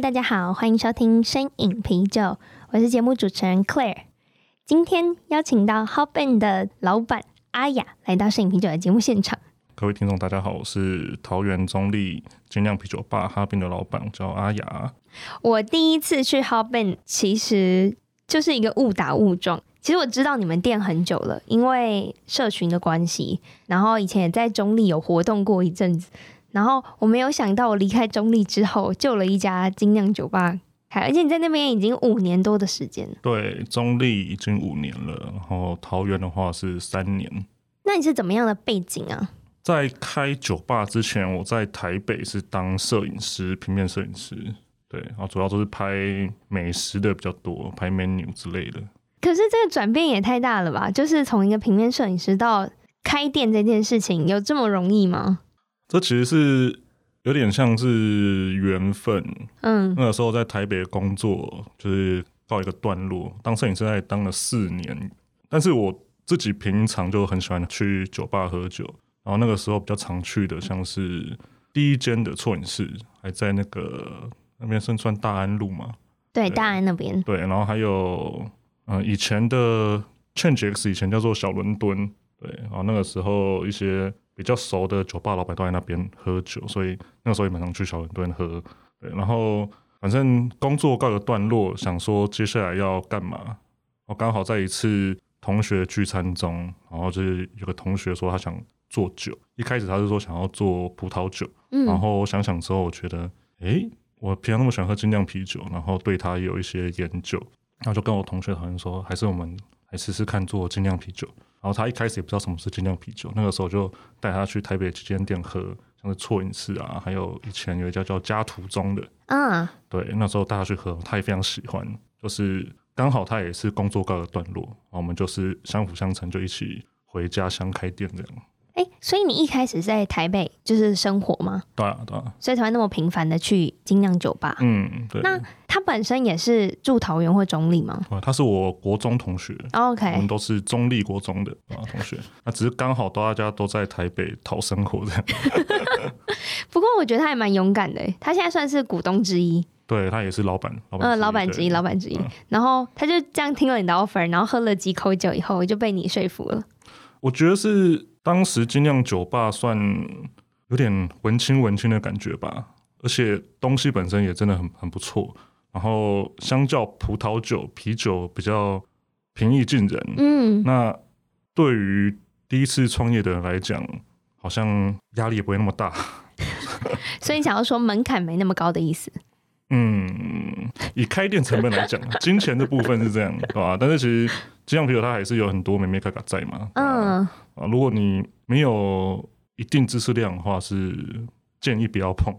大家好，欢迎收听声饮啤酒，我是节目主持人 Claire。今天邀请到 Hop-In 的老板阿雅来到声饮啤酒的节目现场。各位听众，大家好，我是桃园中立精酿啤酒吧 Hop-In 的老板，我叫阿雅。我第一次去 Hop-In，其实就是一个误打误撞。其实我知道你们店很久了，因为社群的关系，然后以前也在中立有活动过一阵子。然后我没有想到，我离开中立之后，就了一家精酿酒吧，而且你在那边已经五年多的时间。对，中立已经五年了，然后桃园的话是三年。那你是怎么样的背景啊？在开酒吧之前，我在台北是当摄影师，平面摄影师。对，然后主要都是拍美食的比较多，拍 menu 之类的。可是这个转变也太大了吧？就是从一个平面摄影师到开店这件事情，有这么容易吗？这其实是有点像是缘分，嗯，那个时候在台北工作就是告一个段落，当摄影师在当了四年，但是我自己平常就很喜欢去酒吧喝酒，然后那个时候比较常去的像是第一间的错影室，还在那个那边算算大安路嘛，对，大安那边，对，然后还有嗯、呃、以前的 Change X 以前叫做小伦敦，对，然后那个时候一些。比较熟的酒吧老板都在那边喝酒，所以那个时候也蛮常去小伦敦喝。对，然后反正工作告一个段落，想说接下来要干嘛。我刚好在一次同学聚餐中，然后就是有个同学说他想做酒，一开始他是说想要做葡萄酒，嗯，然后我想想之后，我觉得，诶，我平常那么喜欢喝精酿啤酒，然后对他也有一些研究，然后就跟我同学讨论说，还是我们来试试看做精酿啤酒。然后他一开始也不知道什么是精酿啤酒，那个时候就带他去台北几间店喝，像是错饮室啊，还有以前有一家叫家途中的，嗯，对，那时候带他去喝，他也非常喜欢。就是刚好他也是工作告一段落，然后我们就是相辅相成，就一起回家乡开店这样。哎，所以你一开始在台北就是生活吗？对啊，对啊。所以才会那么频繁的去精酿酒吧。嗯，对。那他本身也是住桃园或中坜吗？他是我国中同学。OK，我们都是中坜国中的啊同学。那只是刚好大家都在台北讨生活这样。不过我觉得他还蛮勇敢的，他现在算是股东之一。对，他也是老板，老板嗯，老板之一，老板之一。嗯、然后他就这样听了你的 offer，然后喝了几口酒以后，就被你说服了。我觉得是。当时精酿酒吧算有点文青文青的感觉吧，而且东西本身也真的很很不错。然后相较葡萄酒、啤酒比较平易近人。嗯，那对于第一次创业的人来讲，好像压力也不会那么大。所以你想要说门槛没那么高的意思？嗯，以开店成本来讲，金钱的部分是这样，对吧？但是其实精酿啤酒它还是有很多眉眉角角在嘛。嗯。啊，如果你没有一定知识量的话，是建议不要碰。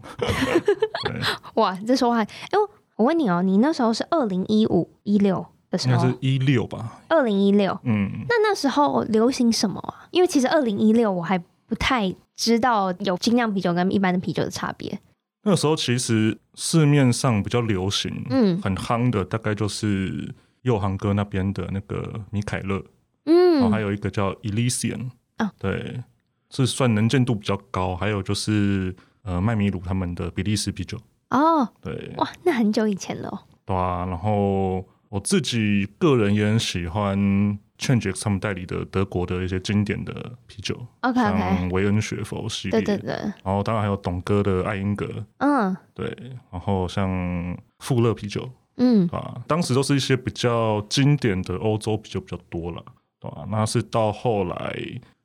哇，这说话，哎，我问你哦，你那时候是二零一五一六的时候，应该是一六吧？二零一六，嗯，那那时候流行什么啊？因为其实二零一六我还不太知道有精酿啤酒跟一般的啤酒的差别。那个时候其实市面上比较流行，嗯，很夯的大概就是右航哥那边的那个米凯勒。嗯，然后还有一个叫 Elysian 啊，对，是算能见度比较高。还有就是呃麦米鲁他们的比利时啤酒。哦，对，哇，那很久以前了。对啊，然后我自己个人也很喜欢 Change 他们代理的德国的一些经典的啤酒，OK OK，像维恩雪佛系列，对对对，然后当然还有董哥的艾因格，嗯，对，然后像富勒啤酒，嗯，啊，当时都是一些比较经典的欧洲啤酒比较多了。啊，那是到后来，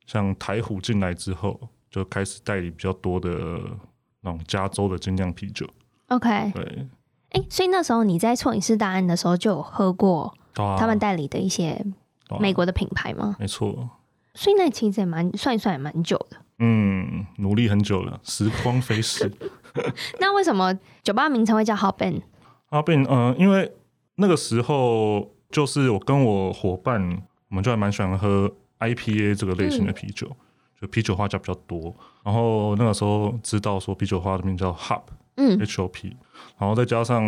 像台虎进来之后，就开始代理比较多的那种加州的精酿啤酒。OK，对，哎、欸，所以那时候你在错饮室大案的时候就有喝过他们代理的一些美国的品牌吗？啊、没错，所以那其实也蛮算一算也蛮久的。嗯，努力很久了，时光飞逝。那为什么酒吧名称会叫 Hop-In？Hop-In，嗯，因为那个时候就是我跟我伙伴，我们就还蛮喜欢喝 IPA 这个类型的啤酒，嗯、就啤酒花加比较多。然后那个时候知道说啤酒花的名叫 Hop，嗯，H O P。然后再加上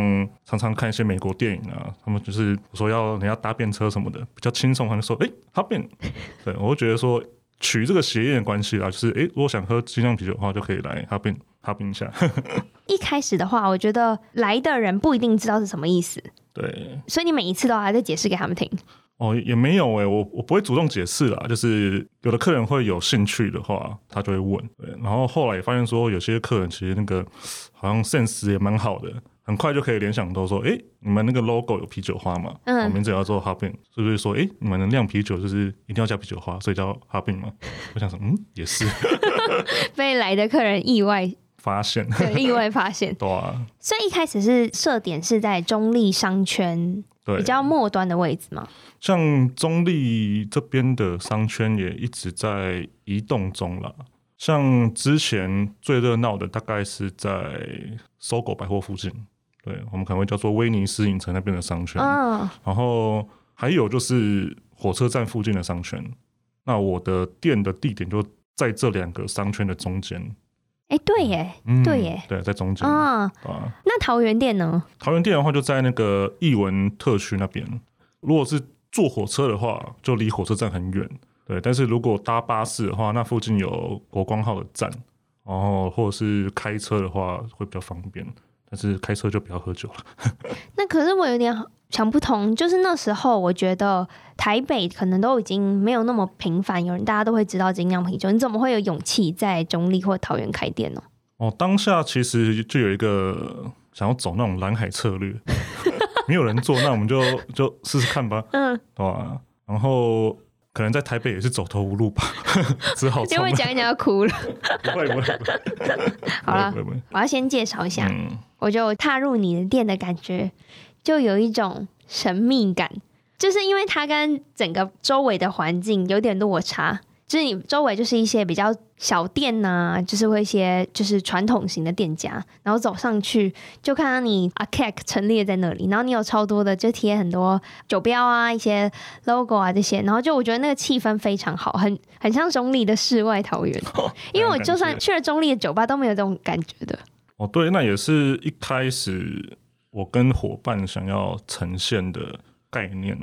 常常看一些美国电影啊，他们就是说要人家搭便车什么的，比较轻松，他就说哎，Hop-In。对，我就觉得说取这个谐音的关系啊，就是哎，如果想喝精酿啤酒的话，就可以来 Hop-In。Hop-In 一下。一开始的话，我觉得来的人不一定知道是什么意思。对，所以你每一次都还在解释给他们听。哦，也没有哎、欸，我我不会主动解释啦，就是有的客人会有兴趣的话，他就会问。对，然后后来也发现说，有些客人其实那个好像 sense 也蛮好的，很快就可以联想到说，哎、欸，你们那个 logo 有啤酒花嘛？嗯，名字也要做 Hop-In，是不是说，哎、欸，你们的酿啤酒就是一定要加啤酒花，所以叫 Hop-In 吗？我想说，嗯，也是。被来的客人意外发现，对，意外发现，对啊。所以一开始是设点是在中立商圈。对，比较末端的位置嘛，像中立这边的商圈也一直在移动中了。像之前最热闹的大概是在 SOGO 百货附近，对，我们可能会叫做威尼斯影城那边的商圈。哦。然后还有就是火车站附近的商圈。那我的店的地点就在这两个商圈的中间。哎，对耶，嗯、对耶，对，在中间啊。啊，那桃园店呢？桃园店的话，就在那个艺文特区那边。如果是坐火车的话，就离火车站很远。对，但是如果搭巴士的话，那附近有国光号的站，然后或者是开车的话会比较方便。但是开车就不要喝酒了。那可是我有点想不通，就是那时候我觉得台北可能都已经没有那么频繁，有人大家都会知道精酿啤酒，你怎么会有勇气在中立或桃园开店呢？哦，当下其实就有一个想要走那种蓝海策略，没有人做，那我们就就试试看吧。嗯，对吧？然后可能在台北也是走投无路吧，只好因为讲一讲要哭了。不会不会，好了，我要先介绍一下，嗯、我就踏入你的店的感觉。就有一种神秘感，就是因为它跟整个周围的环境有点落差，就是你周围就是一些比较小店呐、啊，就是会一些就是传统型的店家，然后走上去就看到你阿 Kek 陈列在那里，然后你有超多的就贴很多酒标啊、一些 logo 啊这些，然后就我觉得那个气氛非常好，很很像中立的世外桃源，哦、因为我就算去了中立的酒吧都没有这种感觉的。哦，对，那也是一开始。我跟伙伴想要呈现的概念，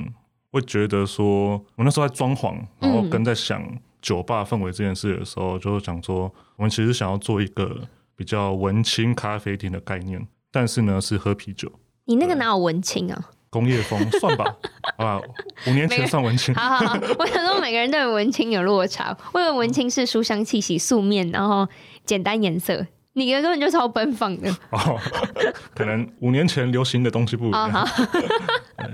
会觉得说，我那时候在装潢，然后跟在想酒吧氛围这件事的时候，嗯、就是想说，我们其实想要做一个比较文青咖啡厅的概念，但是呢是喝啤酒。你那个哪有文青啊？工业风算吧，啊，五年前算文青。好好好，我想说每个人都有文青有落差，我以为文青是书香气息、素面，然后简单颜色。你的根本就超奔放的哦，可能五年前流行的东西不一样。哦、好，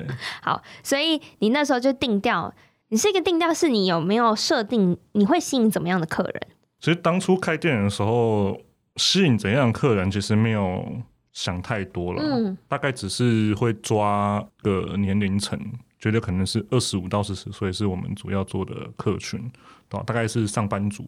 好，所以你那时候就定调，你是一个定调，是你有没有设定你会吸引怎么样的客人？其实当初开店的时候，吸引怎样的客人，其实没有想太多了，嗯，大概只是会抓个年龄层，觉得可能是二十五到四十岁是我们主要做的客群，大概是上班族，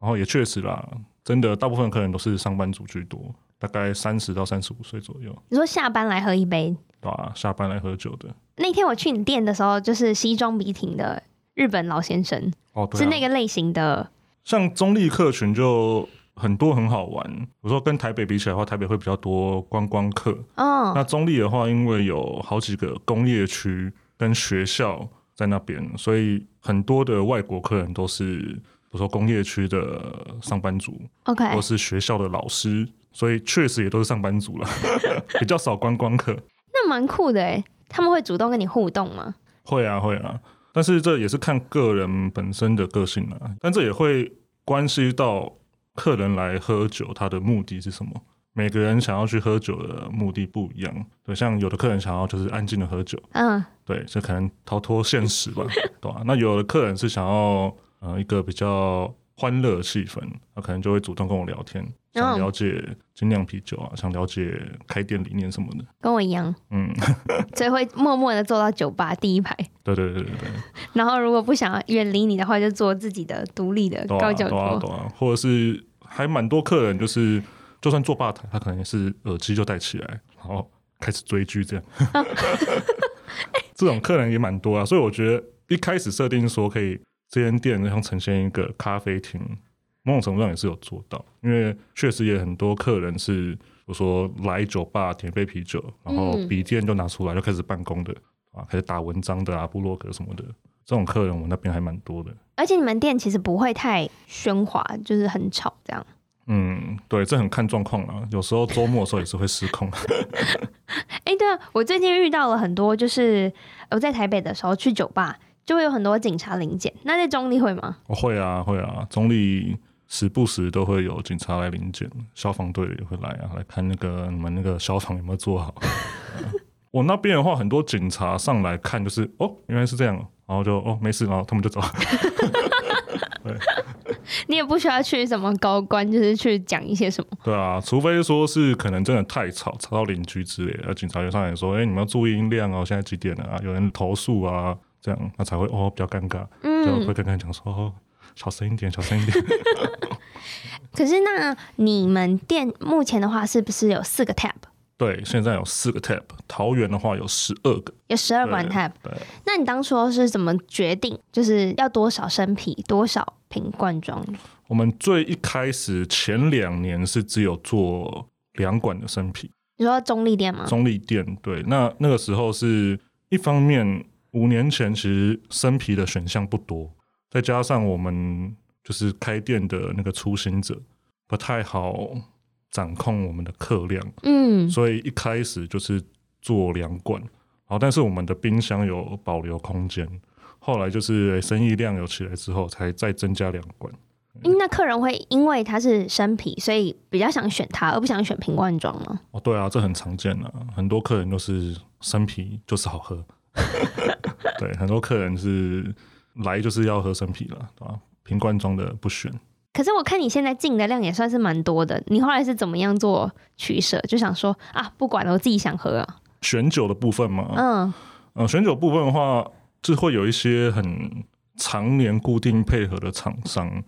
然后也确实啦。真的，大部分客人都是上班族居多，大概三十到三十五岁左右。你说下班来喝一杯？对啊，下班来喝酒的。那天我去你店的时候，就是西装笔挺的日本老先生，哦，对啊，是那个类型的。像中立客群就很多，很好玩。我说跟台北比起来的话，台北会比较多观光客。哦，那中立的话，因为有好几个工业区跟学校在那边，所以很多的外国客人都是。比如说工业区的上班族，OK，或是学校的老师，所以确实也都是上班族了，比较少观光客。那蛮酷的诶，他们会主动跟你互动吗？会啊，会啊，但是这也是看个人本身的个性啊。但这也会关系到客人来喝酒，他的目的是什么？每个人想要去喝酒的目的不一样。对，像有的客人想要就是安静的喝酒，嗯，对，就可能逃脱现实吧，对吧？那有的客人是想要。呃，一个比较欢乐的气氛，他可能就会主动跟我聊天，想了解精酿啤酒啊，想了解开店理念什么的，跟我一样，嗯 所以会默默的坐到酒吧第一排。对对对对对。然后如果不想远离你的话，就坐自己的独立的高脚桌。对啊对啊对啊，或者是还蛮多客人就是就算坐吧台，他可能也是耳机就戴起来，然后开始追剧这样。这种客人也蛮多啊，所以我觉得一开始设定说可以这间店像呈现一个咖啡厅，某种程度上也是有做到，因为确实也很多客人是，比如说来酒吧点杯啤酒，然后笔电就拿出来就开始办公的啊，开始打文章的啊，部落格什么的，这种客人我那边还蛮多的。而且你们店其实不会太喧哗，就是很吵这样。嗯，对，这很看状况啊。有时候周末的时候也是会失控。哎，对啊，我最近遇到了很多，就是我在台北的时候去酒吧，就会有很多警察临检。那在中立会吗？我会啊，会啊，中立时不时都会有警察来临检，消防队也会来啊，来看那个你们那个消防有没有做好。我那边的话，很多警察上来看，就是哦，原来是这样，然后就哦没事，然后他们就走。对，你也不需要去什么高官，就是去讲一些什么。对啊，除非说是可能真的太吵，吵到邻居之类的，警察就上来说：“哎、欸，你们要注意音量哦，现在几点了啊？有人投诉啊，这样那才会哦比较尴尬，嗯、就会跟他讲说哦，小声一点，小声一点。”可是那你们店目前的话，是不是有四个 tap？对，现在有四个 tap 桃园的话有十二个，有十二管 tap。对，那你当初是怎么决定，就是要多少生啤，多少瓶罐装？我们最一开始前两年是只有做两管的生啤。你说中立店吗？中立店，对。那那个时候是一方面，五年前其实生啤的选项不多，再加上我们就是开店的那个初心者不太好。掌控我们的客量，嗯，所以一开始就是做两罐，好，但是我们的冰箱有保留空间，后来就是生意量有起来之后，才再增加两罐。嗯，那客人会因为它是生啤，所以比较想选它，而不想选瓶罐装吗？哦，对啊，这很常见啊，很多客人都是生啤就是好喝，对，很多客人是来就是要喝生啤了，对吧？瓶罐装的不选。可是我看你现在进的量也算是蛮多的，你后来是怎么样做取舍？就想说啊，不管了，我自己想喝啊。选酒的部分嘛，嗯，呃，选酒部分的话，就会有一些很常年固定配合的厂商。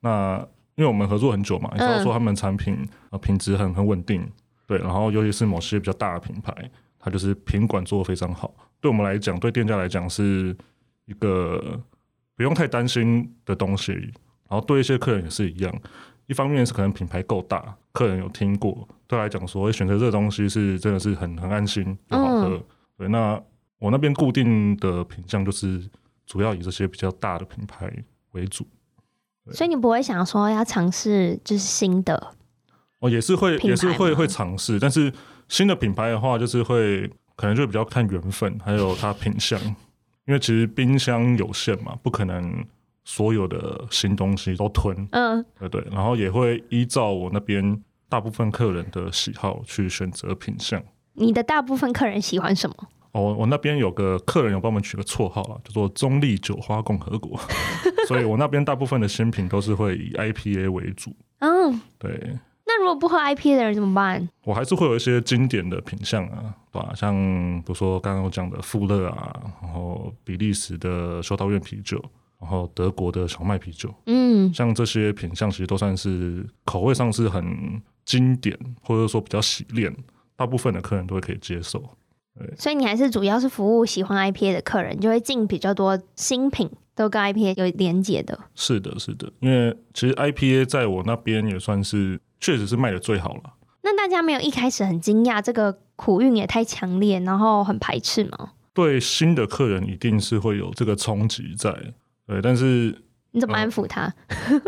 那因为我们合作很久嘛，你知道说他们产品呃品质很很稳定，对，然后尤其是某些比较大的品牌，它就是品管做的非常好。对我们来讲，对店家来讲是一个不用太担心的东西。然后对一些客人也是一样，一方面是可能品牌够大，客人有听过，对来讲说选择这个东西是真的是很很安心又好喝。嗯、对，那我那边固定的品相就是主要以这些比较大的品牌为主。所以你不会想说要尝试就是新的？哦，也是会也是会会尝试，但是新的品牌的话，就是会可能就比较看缘分，还有它品相，因为其实冰箱有限嘛，不可能。所有的新东西都吞，嗯，对对，然后也会依照我那边大部分客人的喜好去选择品相。你的大部分客人喜欢什么？哦，我那边有个客人有帮我们取个绰号啊，叫做“中立酒花共和国”，所以我那边大部分的新品都是会以 IPA 为主。嗯，对。那如果不喝 IPA 的人怎么办？我还是会有一些经典的品相啊，对吧？像比如说刚刚我讲的富勒啊，然后比利时的修道院啤酒。然后德国的小麦啤酒，嗯，像这些品相其实都算是口味上是很经典，或者说比较洗练，大部分的客人都会可以接受。对，所以你还是主要是服务喜欢 IPA 的客人，就会进比较多新品，都跟 IPA 有连接的。是的，是的，因为其实 IPA 在我那边也算是确实是卖的最好了。那大家没有一开始很惊讶，这个苦韵也太强烈，然后很排斥吗？对新的客人一定是会有这个冲击在。对，但是你怎么安抚他？呃、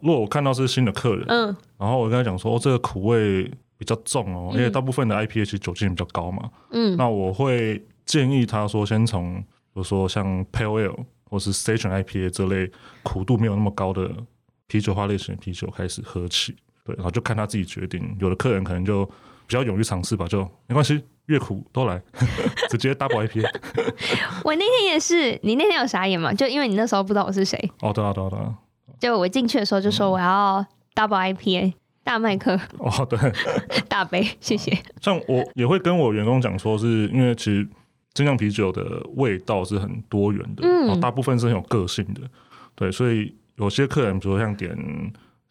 如果我看到是新的客人，嗯，然后我跟他讲说，哦，这个苦味比较重哦，嗯、因为大部分的 IPA 酒精比较高嘛，嗯，那我会建议他说，先从比如说像 Pale Ale 或是 Station IPA 这类苦度没有那么高的啤酒花类型的啤酒开始喝起，对，然后就看他自己决定。有的客人可能就比较勇于尝试吧，就没关系。越苦都来，直接 double IPA。我那天也是，你那天有傻眼吗？就因为你那时候不知道我是谁。哦，对啊，对啊，对啊。就我进去的时候就说我要 double IPA 大麦克。哦，对，大杯，谢谢。像我也会跟我员工讲说，是因为其实精酿啤酒的味道是很多元的，嗯，然后大部分是很有个性的。对，所以有些客人比如说像点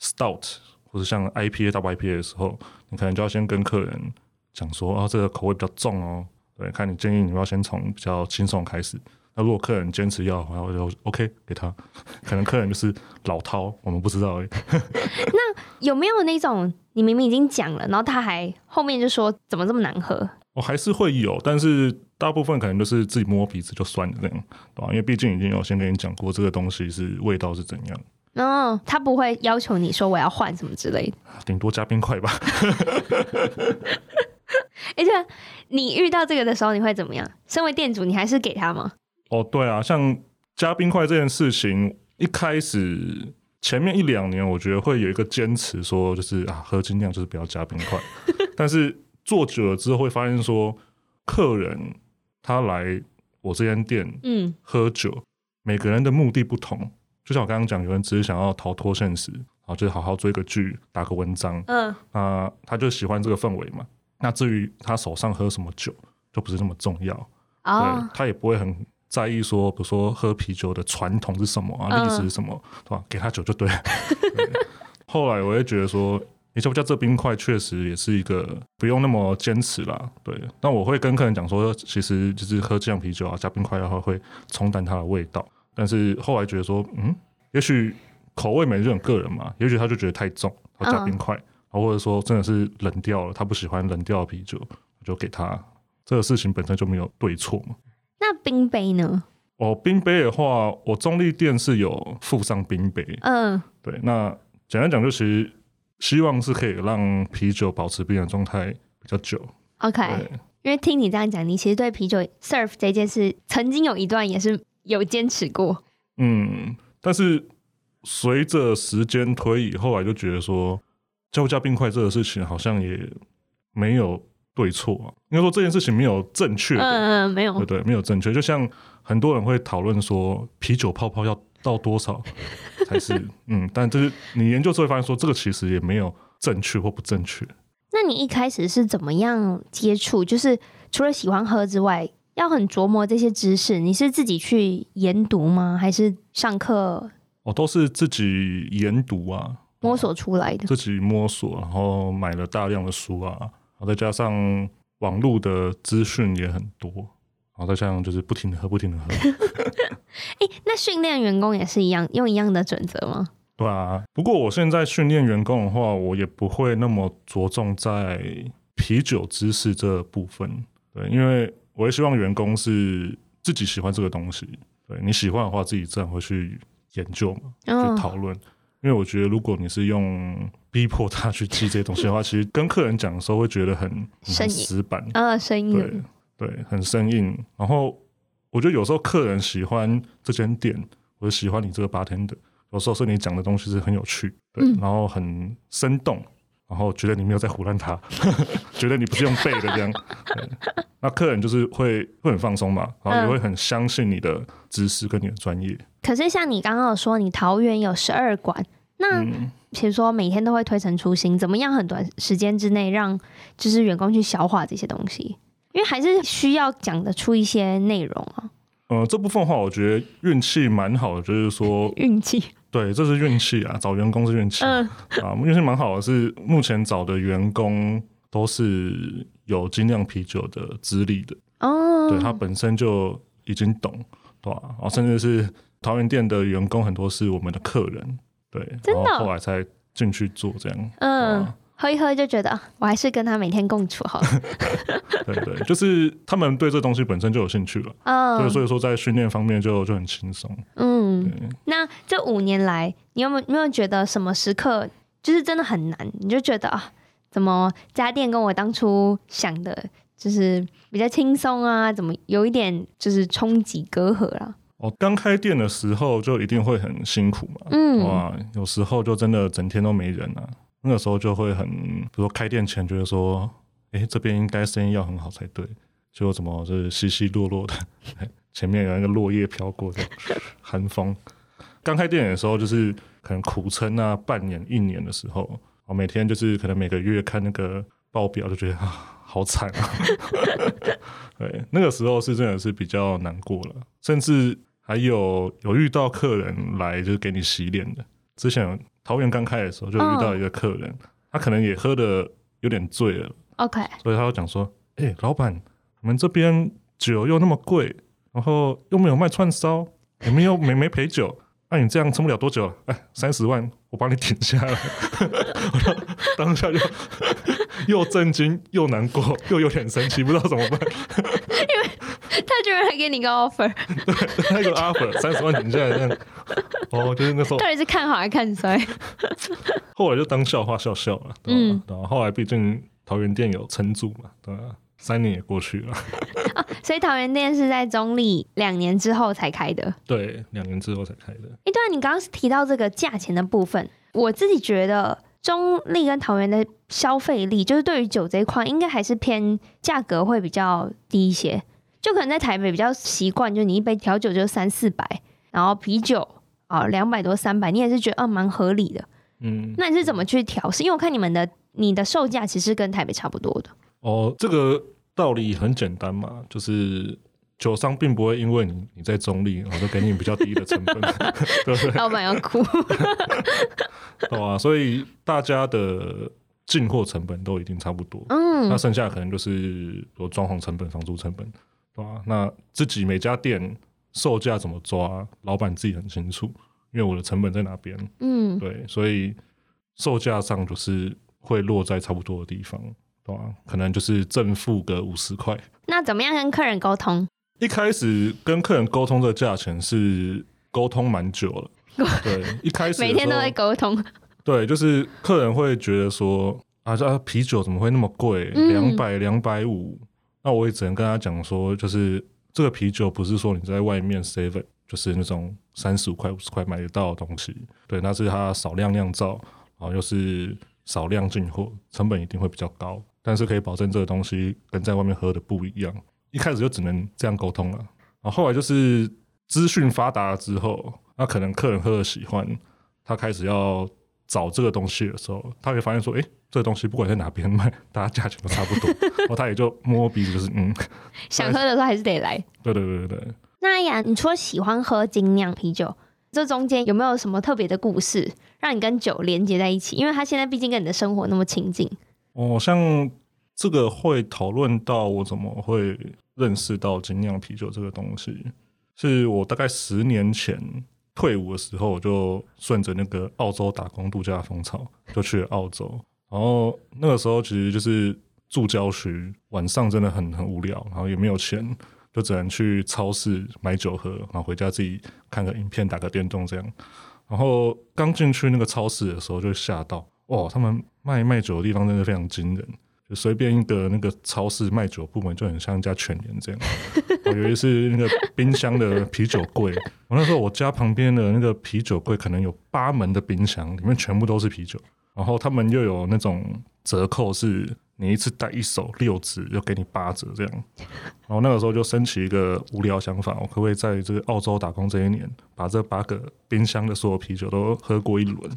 stout 或者像 IPA 到 YPA 的时候，你可能就要先跟客人讲说，啊，这个口味比较重哦，对，看你建议你要先从比较轻松开始。那如果客人坚持要，然后我就 OK 给他。可能客人就是老饕，我们不知道而已。那有没有那种你明明已经讲了，然后他还后面就说怎么这么难喝？我还是会有，但是大部分可能就是自己摸鼻子就算了这样，对吧？因为毕竟已经有先跟你讲过这个东西是味道是怎样。嗯、哦，他不会要求你说我要换什么之类的，顶多加冰块吧。而且你遇到这个的时候，你会怎么样？身为店主，你还是给他吗？哦，对啊，像加冰块这件事情，一开始前面一两年，我觉得会有一个坚持，说就是啊，喝精酿就是不要加冰块。但是做久了之后，会发现说，客人他来我这间店，嗯，喝酒，每个人的目的不同。就像我刚刚讲，有人只是想要逃脱现实，然后就好好追个剧、打个文章，嗯，那他就喜欢这个氛围嘛。那至于他手上喝什么酒，就不是那么重要。哦，对，他也不会很在意说，比如说喝啤酒的传统是什么啊，历史是什么，对吧？给他酒就对。对，后来我也觉得说，你叫不叫这冰块，确实也是一个不用那么坚持啦。对，那我会跟客人讲说，其实就是喝这样啤酒啊，加冰块的话会冲淡它的味道。但是后来觉得说，嗯，也许口味每个人个人嘛，也许他就觉得太重，要加冰块，嗯、或者说真的是冷掉了，他不喜欢冷掉的啤酒，就给他。这个事情本身就没有对错嘛。那冰杯呢？哦，冰杯的话，我中立店是有附上冰杯。嗯，对。那简单讲，就其实希望是可以让啤酒保持冰的状态比较久。OK，因为听你这样讲，你其实对啤酒 serve 这件事，曾经有一段也是。有坚持过，嗯，但是随着时间推移，后来就觉得说加不加冰块这个事情好像也没有对错啊。应该说这件事情没有正确，嗯嗯，没有，对对，没有正确。就像很多人会讨论说啤酒泡泡要到多少才是，嗯，但就是你研究之后会发现说这个其实也没有正确或不正确。那你一开始是怎么样接触？就是除了喜欢喝之外。要很琢磨这些知识，你是自己去研读吗？还是上课？我都是自己研读啊，摸索出来的。自己摸索，然后买了大量的书啊，然后再加上网络的资讯也很多，然后再加上就是不停的喝，不停的喝。哎、欸，那训练员工也是一样，用一样的准则吗？对啊，不过我现在训练员工的话，我也不会那么着重在啤酒知识这部分，对，因为。我也希望员工是自己喜欢这个东西，对，你喜欢的话，自己自然会去研究嘛，去讨论。因为我觉得，如果你是用逼迫他去记这些东西的话，其实跟客人讲的时候会觉得很很死板啊，生硬，对对，很生硬。然后我觉得有时候客人喜欢这间店，或者喜欢你这个 bartender，有时候是你讲的东西是很有趣，对，然后很生动。然后觉得你没有在胡乱他，觉得你不是用背的这样，那客人就是会会很放松嘛，然后也会很相信你的知识跟你的专业。可是像你刚刚有说，你桃园有十二馆，那比如说每天都会推陈出新，怎么样很短时间之内让就是员工去消化这些东西？因为还是需要讲得出一些内容啊。呃，这部分的话，我觉得运气蛮好的，就是说运气。对，这是运气啊！找员工是运气，嗯、啊，运气蛮好的。是目前找的员工都是有精酿啤酒的资历的哦，对，他本身就已经懂，对吧？啊，甚至是桃园店的员工很多是我们的客人，对，然后后来才进去做这样，嗯。喝一喝就觉得，我还是跟他每天共处好了。对对，就是他们对这东西本身就有兴趣了，嗯，所以所以说在训练方面就就很轻松。嗯，那这五年来，你有没有没有觉得什么时刻就是真的很难？你就觉得啊，怎么家电跟我当初想的，就是比较轻松啊？怎么有一点就是冲击隔阂了？哦，刚开店的时候就一定会很辛苦嘛。嗯，哇，有时候就真的整天都没人啊。那个时候就会很，比如说开店前觉得说，哎，这边应该生意要很好才对，结果怎么就是稀稀落落的，前面有那个落叶飘过的寒风。刚开店的时候就是可能苦撑啊，半年一年的时候，我每天就是可能每个月看那个报表就觉得啊，好惨啊。对，那个时候是真的是比较难过了，甚至还有有遇到客人来就是给你洗脸的。之前桃园刚开的时候就遇到一个客人，哦、他可能也喝的有点醉了，OK，所以他就讲说：“哎、欸，老板，我们这边酒又那么贵，然后又没有卖串烧，你们又没没陪酒，那、啊、你这样撑不了多久了？哎，三十万我帮你顶下来。”当下就 又震惊又难过又有点生气，不知道怎么办。他居然还给你个 offer，对，那个 offer 三十万顶下来这样。哦，就是那时候到底是看好还是看衰？后来就当笑话笑笑了。嗯，然，后来毕竟桃园店有撑住嘛，对吧？三年也过去了。哦，所以桃园店是在中立两年之后才开的。对，两年之后才开的。哎，对啊，你刚刚是提到这个价钱的部分，我自己觉得中立跟桃园的消费力，就是对于酒这一块，应该还是偏价格会比较低一些。就可能在台北比较习惯，就你一杯调酒就三四百，然后啤酒。啊，两百多三百，你也是觉得嗯蛮合理的，嗯，那你是怎么去调是？因为我看你们的你的售价其实跟台北差不多的。哦，这个道理很简单嘛，就是酒商并不会因为你你在中立，我就给你比较低的成本，对 不对？老板要哭，对啊，所以大家的进货成本都一定差不多，嗯，那剩下可能就是说装潢成本、房租成本，对吧？那自己每家店。售价怎么抓，老板自己很清楚，因为我的成本在哪边，嗯，对，所以售价上就是会落在差不多的地方，对吧？可能就是正负个五十块。那怎么样跟客人沟通？一开始跟客人沟通的价钱是沟通蛮久了，对，一开始 每天都在沟通，对，就是客人会觉得说啊，这啤酒怎么会那么贵，两百两百五，那我也只能跟他讲说，就是。这个啤酒不是说你在外面 seven 就是那种三十五块五十块买得到的东西，对，那是它少量酿造，然后又是少量进货，成本一定会比较高，但是可以保证这个东西跟在外面喝的不一样。一开始就只能这样沟通了，然后后来就是资讯发达之后，那可能客人喝了喜欢，他开始要找这个东西的时候，他会发现说，哎。这个东西不管在哪边卖，大家价钱都差不多，然后他也就摸摸鼻子，就是嗯，想喝的时候还是得来。对对对对。那阿雅，你除了喜欢喝精酿啤酒，这中间有没有什么特别的故事，让你跟酒连接在一起？因为他现在毕竟跟你的生活那么亲近。哦，像这个会讨论到我怎么会认识到精酿啤酒这个东西，是我大概十年前退伍的时候，我就顺着那个澳洲打工度假风潮，就去了澳洲。然后那个时候其实就是住郊区，晚上真的很很无聊，然后也没有钱，就只能去超市买酒喝，然后回家自己看个影片、打个电动这样。然后刚进去那个超市的时候就吓到，哇，他们卖卖酒的地方真的非常惊人，就随便一个那个超市卖酒部门就很像一家全联这样。我以为是那个冰箱的啤酒柜，我那时候我家旁边的那个啤酒柜可能有八门的冰箱，里面全部都是啤酒。然后他们又有那种折扣，是你一次带一手六支，就给你八折这样。然后那个时候就升起一个无聊想法，我可不可以在这个澳洲打工这一年，把这八个冰箱的所有啤酒都喝过一轮？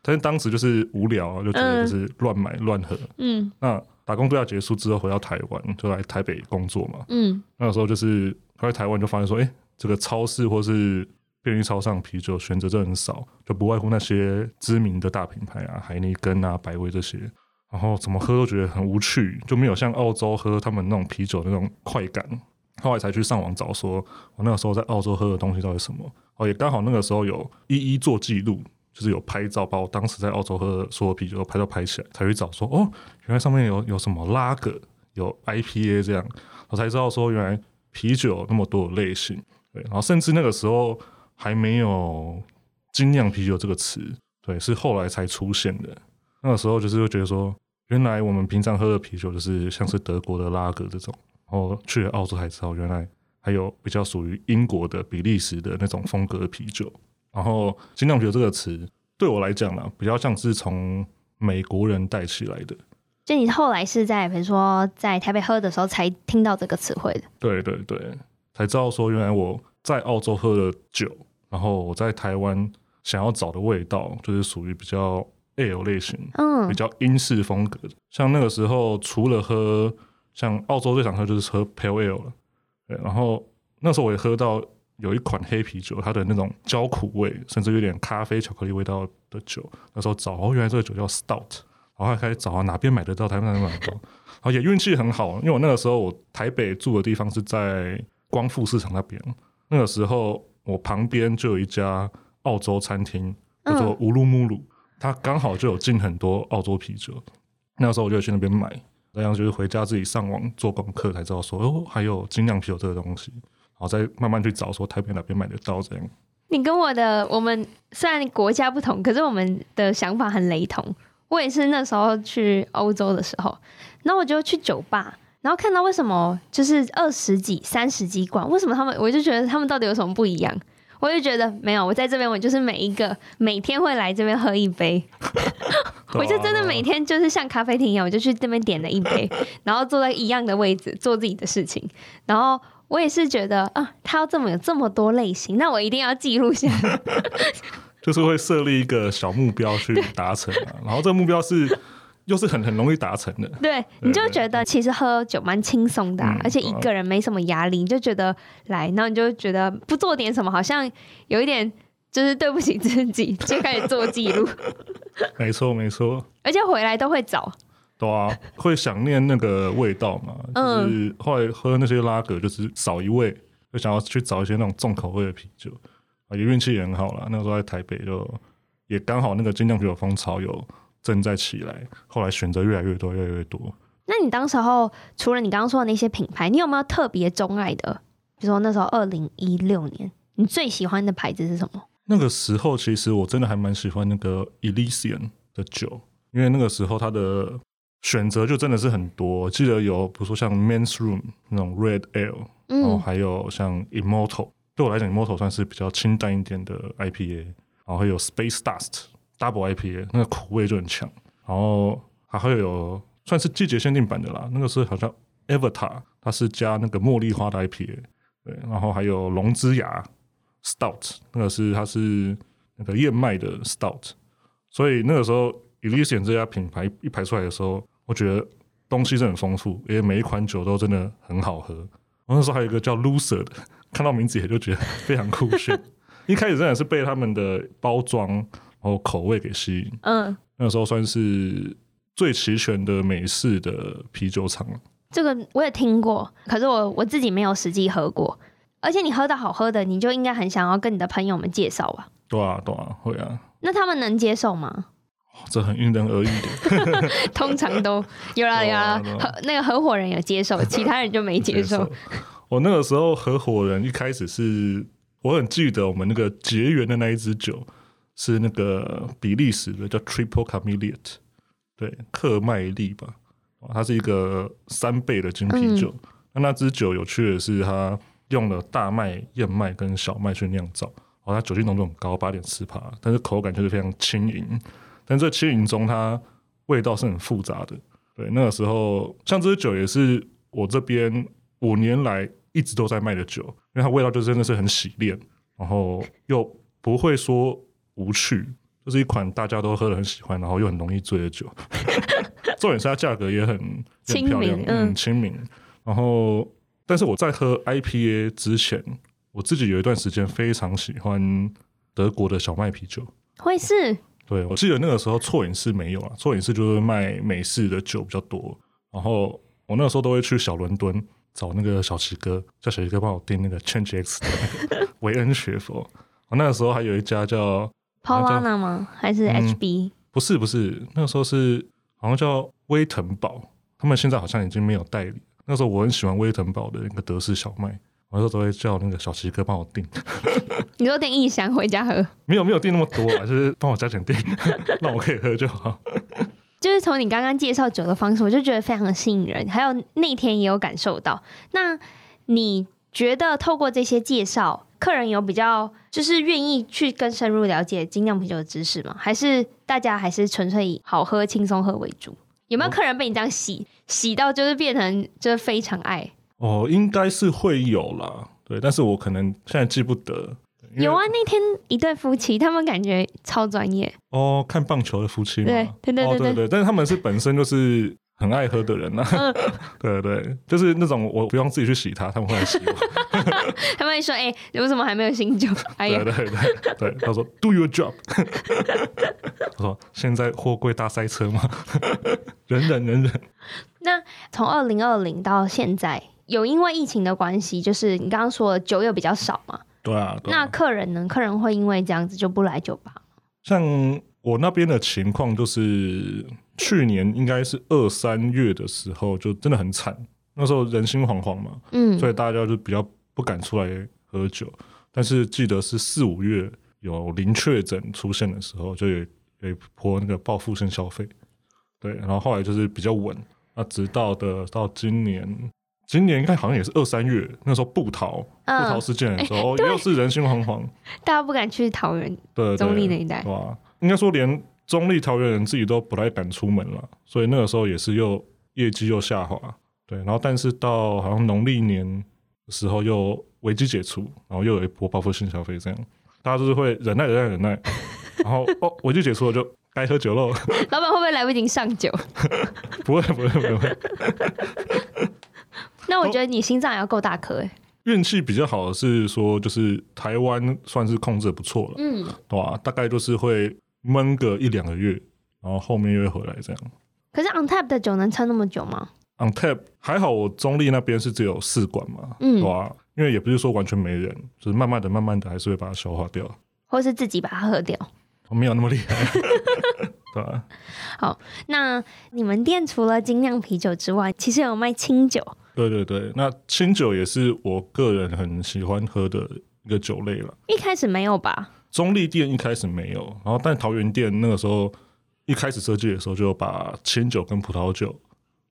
但是当时就是无聊，就觉得就是乱买乱喝。嗯。那打工度假结束之后回到台湾，就来台北工作嘛。嗯。那个时候就是回台湾就发现说，哎，这个超市或是。便利超商啤酒选择真的很少，就不外乎那些知名的大品牌啊，海尼根啊、百威这些。然后怎么喝都觉得很无趣，就没有像澳洲喝他们那种啤酒那种快感。后来才去上网找，说我那个时候在澳洲喝的东西到底什么？哦，也刚好那个时候有一一做记录，就是有拍照，把我当时在澳洲喝的所有啤酒都拍照拍起来，才去找说哦，原来上面有有什么拉格，有 IPA 这样，我才知道说原来啤酒那么多的类型。对，然后甚至那个时候。还没有精酿啤酒这个词，对，是后来才出现的。那个时候就是会觉得说，原来我们平常喝的啤酒就是像是德国的拉格这种，然后去了澳洲才知道，原来还有比较属于英国的、比利时的那种风格的啤酒。然后精酿啤酒这个词对我来讲呢，比较像是从美国人带起来的。就你后来是在比如说在台北喝的时候才听到这个词汇的？对对对，才知道说原来我在澳洲喝的酒。然后我在台湾想要找的味道，就是属于比较 ale 类型，嗯，比较英式风格的。像那个时候，除了喝像澳洲最常喝就是喝 pale ale 了，对。然后那时候我也喝到有一款黑啤酒，它的那种焦苦味，甚至有点咖啡巧克力味道的酒。那时候找哦，原来这个酒叫 Stout，然后还开始找啊哪边买得到，台湾哪边买得到。然后也运气很好，因为我那个时候我台北住的地方是在光复市场那边，那个时候我旁边就有一家澳洲餐厅，叫做乌鲁木鲁，它刚好就有进很多澳洲啤酒。那个时候我就去那边买，这样就是回家自己上网做功课才知道说哦，还有精酿啤酒这个东西。然后再慢慢去找，说台北哪边买得到这样。你跟我的我们虽然国家不同，可是我们的想法很雷同。我也是那时候去欧洲的时候，然后我就去酒吧，然后看到为什么就是二十几、三十几罐，为什么他们，我就觉得他们到底有什么不一样？我就觉得没有，我在这边我就是每一个每天会来这边喝一杯，我就真的每天就是像咖啡厅一样，我就去这边点了一杯，然后坐在一样的位置做自己的事情，然后。我也是觉得啊，他要这么有这么多类型，那我一定要记录下来。就是会设立一个小目标去达成啊，然后这个目标是又是很很容易达成的。对，你就觉得其实喝酒蛮轻松的，啊，而且一个人没什么压力，你就觉得来，然后你就觉得不做点什么，好像有一点就是对不起自己，就开始做记录。没错，没错。而且回来都会找。对啊，会想念那个味道嘛？就是后来喝那些拉格，就是少一味，就想要去找一些那种重口味的啤酒啊，也运气也很好啦。那个时候在台北就也刚好那个精酿啤酒风潮有正在起来，后来选择越来越多，越来越多。那你当时候除了你刚刚说的那些品牌，你有没有特别钟爱的？比如说那时候二零一六年，你最喜欢的牌子是什么？那个时候其实我真的还蛮喜欢那个 Elysian 的酒，因为那个时候它的。选择就真的是很多，记得有比如说像 Men's Room 那种 Red Ale，然后还有像 Immortal，对我来讲 Immortal 算是比较清淡一点的 IPA，然后还有 Space Dust Double IPA，那个苦味就很强，然后还会有算是季节限定版的啦，那个是好像 Avatar，它是加那个茉莉花的 IPA，对，然后还有龙之牙 Stout，那个是它是那个燕麦的 Stout，所以那个时候 Elysian 这家品牌一排出来的时候。我觉得东西是很丰富，因为每一款酒都真的很好喝。我那时候还有一个叫 Loser 的，看到名字也就觉得非常酷炫。一开始真的是被他们的包装然后口味给吸引。嗯，那个时候算是最齐全的美式的啤酒厂了。这个我也听过，可是我我自己没有实际喝过。而且你喝到好喝的，你就应该很想要跟你的朋友们介绍吧？对啊，对啊，会啊。那他们能接受吗？这很因人而异的，通常都有啦有啦，合那个合伙人有接受，其他人就没接受。我那个时候合伙人一开始是，我很记得我们那个结缘的那一支酒是那个比利时的叫 Triple Camelliat，对，克麦利吧，它是一个三倍的金啤酒。嗯、那那支酒有趣的是，它用了大麦、燕麦跟小麦去酿造，哦，它酒精浓度很高，八点四帕，但是口感就是非常轻盈。但这轻盈中，它味道是很复杂的。对，那个时候，像这支酒也是我这边五年来一直都在卖的酒，因为它味道就真的是很洗练，然后又不会说无趣，就是一款大家都喝的很喜欢，然后又很容易醉的酒。重点是它价格也很亲民，嗯，亲民。然后，但是我在喝 IPA 之前，我自己有一段时间非常喜欢德国的小麦啤酒，会是。对，我记得那个时候错饮室没有啊，错饮室就是卖美式的酒比较多。然后我那个时候都会去小伦敦找那个小齐哥，叫小齐哥帮我订那个 Change X 的 维恩学佛。我那个时候还有一家叫 Paulaner 吗？还是 HB？、嗯、不是不是，那个时候是好像叫威腾堡，他们现在好像已经没有代理。那时候我很喜欢威腾堡的那个德式小麦。我有时候都会叫那个小齐哥帮我订。你说订一箱回家喝？没有没有订那么多啊，就是帮我加钱订，那我可以喝就好。就是从你刚刚介绍酒的方式，我就觉得非常的吸引人。还有那天也有感受到。那你觉得透过这些介绍，客人有比较就是愿意去更深入了解精酿啤酒的知识吗？还是大家还是纯粹以好喝、轻松喝为主？有没有客人被你这样洗洗到就是变成就是非常爱？哦，应该是会有啦，对，但是我可能现在记不得。有啊，那天一对夫妻，他们感觉超专业。哦，看棒球的夫妻吗？对对对对对，哦、对对，但是他们是本身就是很爱喝的人呐、啊，对对对，就是那种我不用自己去洗它，他们会来洗我。他们会说：“哎、欸，你为什么还没有醒酒？”哎呀，对对对对，他说：“Do your job。”他说：“现在货柜大塞车吗？”忍忍忍忍。那从二零二零到现在，有因为疫情的关系，就是你刚刚说的酒又比较少嘛？对啊。对啊，那客人呢？客人会因为这样子就不来酒吧？像我那边的情况就是。去年应该是二三月的时候，就真的很惨。那时候人心惶惶嘛，嗯，所以大家就比较不敢出来喝酒。但是记得是四五月有零确诊出现的时候，就有有一波那个报复性消费。对，然后后来就是比较稳。那直到的到今年，今年应该好像也是二三月，那时候部桃部桃事件的时候，欸、又是人心惶惶，大家不敢去桃园、中立那一带，对吧？应该说连。中立桃园人自己都不太敢出门了，所以那个时候也是又业绩又下滑，对，然后但是到好像农历年的时候又危机解除，然后又有一波报复性消费，这样大家就是会忍耐忍耐忍耐，然后 哦危机解除了就该喝酒喽。老板会不会来不及上酒？不会不会不会。那我觉得你心脏也要够大颗哎。运气比较好的是说，就是台湾算是控制的不错了，嗯，对吧？大概就是会。闷个一两个月，然后后面又会回来这样。可是 on tap 的酒能撑那么久吗？on tap 还好，我中立那边是只有四馆嘛，嗯，对吧？因为也不是说完全没人，就是慢慢的、慢慢的还是会把它消化掉，或是自己把它喝掉。我没有那么厉害，对吧？好，那你们店除了精酿啤酒之外，其实有卖清酒。对对对，那清酒也是我个人很喜欢喝的一个酒类了。一开始没有吧？中立店一开始没有，然后但桃园店那个时候一开始设计的时候就把清酒跟葡萄酒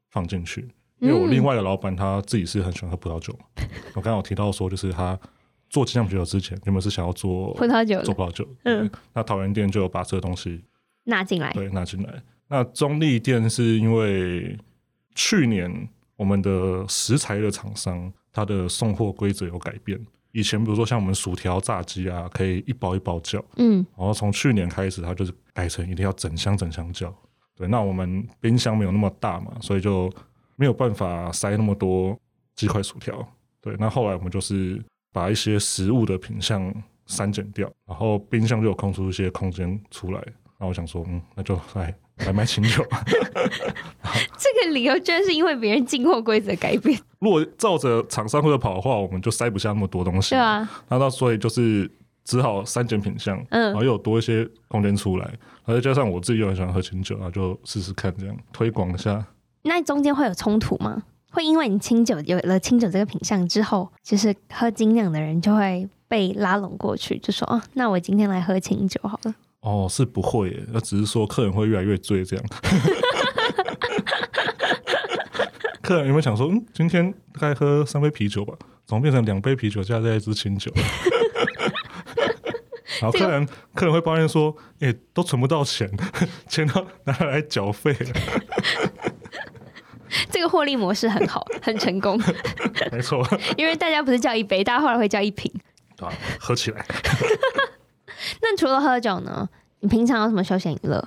放进去，因为我另外的老板他自己是很喜欢喝葡萄酒，我刚刚有提到说就是他做精酿啤酒之前原本是想要做葡萄酒，做葡萄酒，嗯，那桃园店就有把这个东西纳进来，对，纳进来。那中立店是因为去年我们的食材的厂商它的送货规则有改变。以前比如说像我们薯条、炸鸡啊，可以一包一包叫，嗯，然后从去年开始，它就是改成一定要整箱整箱叫。对，那我们冰箱没有那么大嘛，所以就没有办法塞那么多鸡块、薯条。对，那后来我们就是把一些食物的品相删减掉，然后冰箱就有空出一些空间出来。那我想说，嗯，那就来。来卖清酒，这个理由居然是因为别人进货规则改变。如果照着厂商或者跑的话，我们就塞不下那么多东西。对啊，那到所以就是只好删减品相，嗯，然后又有多一些空间出来，然后再加上我自己又很喜欢喝清酒，然后就试试看这样推广一下。那中间会有冲突吗？会因为你清酒有了清酒这个品相之后，就是喝精酿的人就会被拉拢过去，就说哦，那我今天来喝清酒好了。哦，是不会耶，那只是说客人会越来越醉这样。客人有没有想说，嗯，今天大概喝三杯啤酒吧，怎么变成两杯啤酒加在一支清酒？然后客人客人会抱怨说，哎、欸，都存不到钱，钱都拿来缴费了。这个获利模式很好，很成功。没错，因为大家不是叫一杯，大家后来会叫一瓶。啊，喝起来。那除了喝酒呢？你平常有什么休闲娱乐？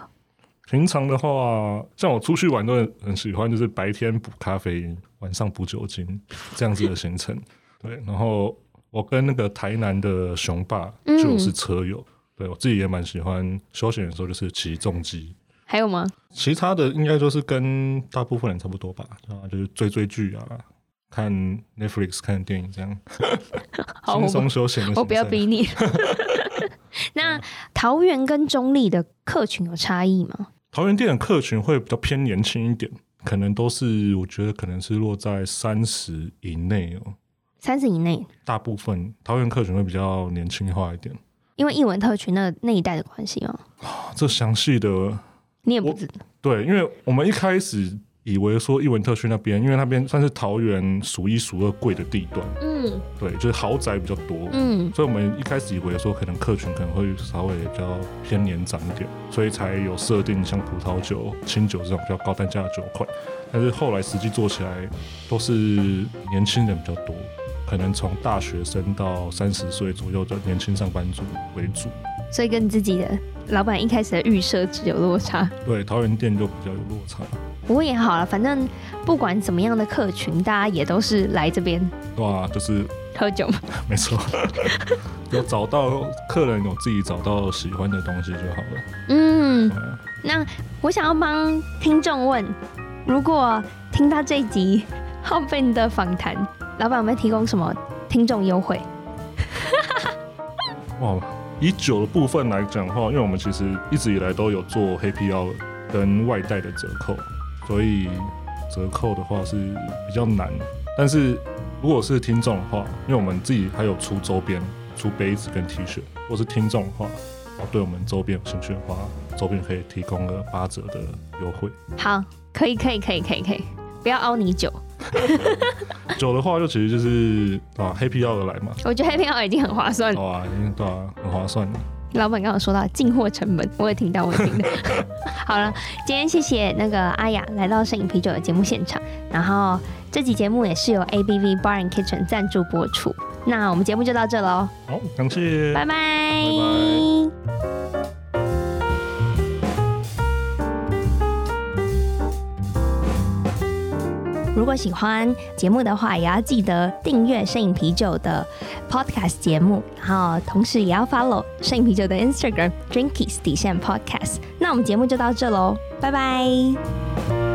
平常的话，像我出去玩都很喜欢，就是白天补咖啡，晚上补酒精这样子的行程。对，然后我跟那个台南的雄霸就是车友，嗯、对我自己也蛮喜欢休闲的时候就是骑重机。还有吗？其他的应该就是跟大部分人差不多吧，啊，就是追追剧啊，看 Netflix 看电影这样，轻松休闲的。我不要逼你。那桃园跟中立的客群有差异吗？桃园店的客群会比较偏年轻一点，可能都是我觉得可能是落在三十以内哦。三十以内，大部分桃园客群会比较年轻化一点，因为艺文特区那那一代的关系吗？啊，这详细的你也不知道。对，因为我们一开始。以为说伊文特区那边，因为那边算是桃园数一数二贵的地段，嗯，对，就是豪宅比较多，嗯，所以我们一开始以为说可能客群可能会稍微比较偏年长一点，所以才有设定像葡萄酒、清酒这种比较高单价的酒款。但是后来实际做起来，都是年轻人比较多，可能从大学生到三十岁左右的年轻上班族为主。所以跟自己的老板一开始的预设值有落差。对，桃园店就比较有落差。不过也好了，反正不管怎么样的客群，大家也都是来这边。哇，就是喝酒嘛，没错，有找到客人有自己找到喜欢的东西就好了。嗯，那我想要帮听众问，如果听到这一集浩斌的访谈，老板有没有提供什么听众优惠？哇，以酒的部分来讲的话，因为我们其实一直以来都有做 Happy Hour 跟外带的折扣，所以折扣的话是比较难。但是如果是听众的话，因为我们自己还有出周边，出杯子跟 T 恤。如果是听众的话，哦，对我们周边有兴趣的话，周边可以提供个八折的优惠。好，可以，可以，可以，可以，可以，不要凹你酒。酒的话，就其实就是啊，Happy Hour 来嘛。我觉得 Happy Hour 已经很划算了。哦啊，已经对啊，很划算了。老板刚刚说到进货成本，我也听到，我也听到。好了，今天谢谢那个阿雅来到摄影啤酒的节目现场，然后这集节目也是由 ABV Bar and Kitchen 赞助播出。那我们节目就到这喽。好，感谢，拜拜。拜拜。如果喜欢节目的话，也要记得订阅摄影啤酒的 Podcast 节目，然后同时也要 follow 摄影啤酒的 Instagram Drinkies 底线 Podcast。那我们节目就到这喽，拜拜。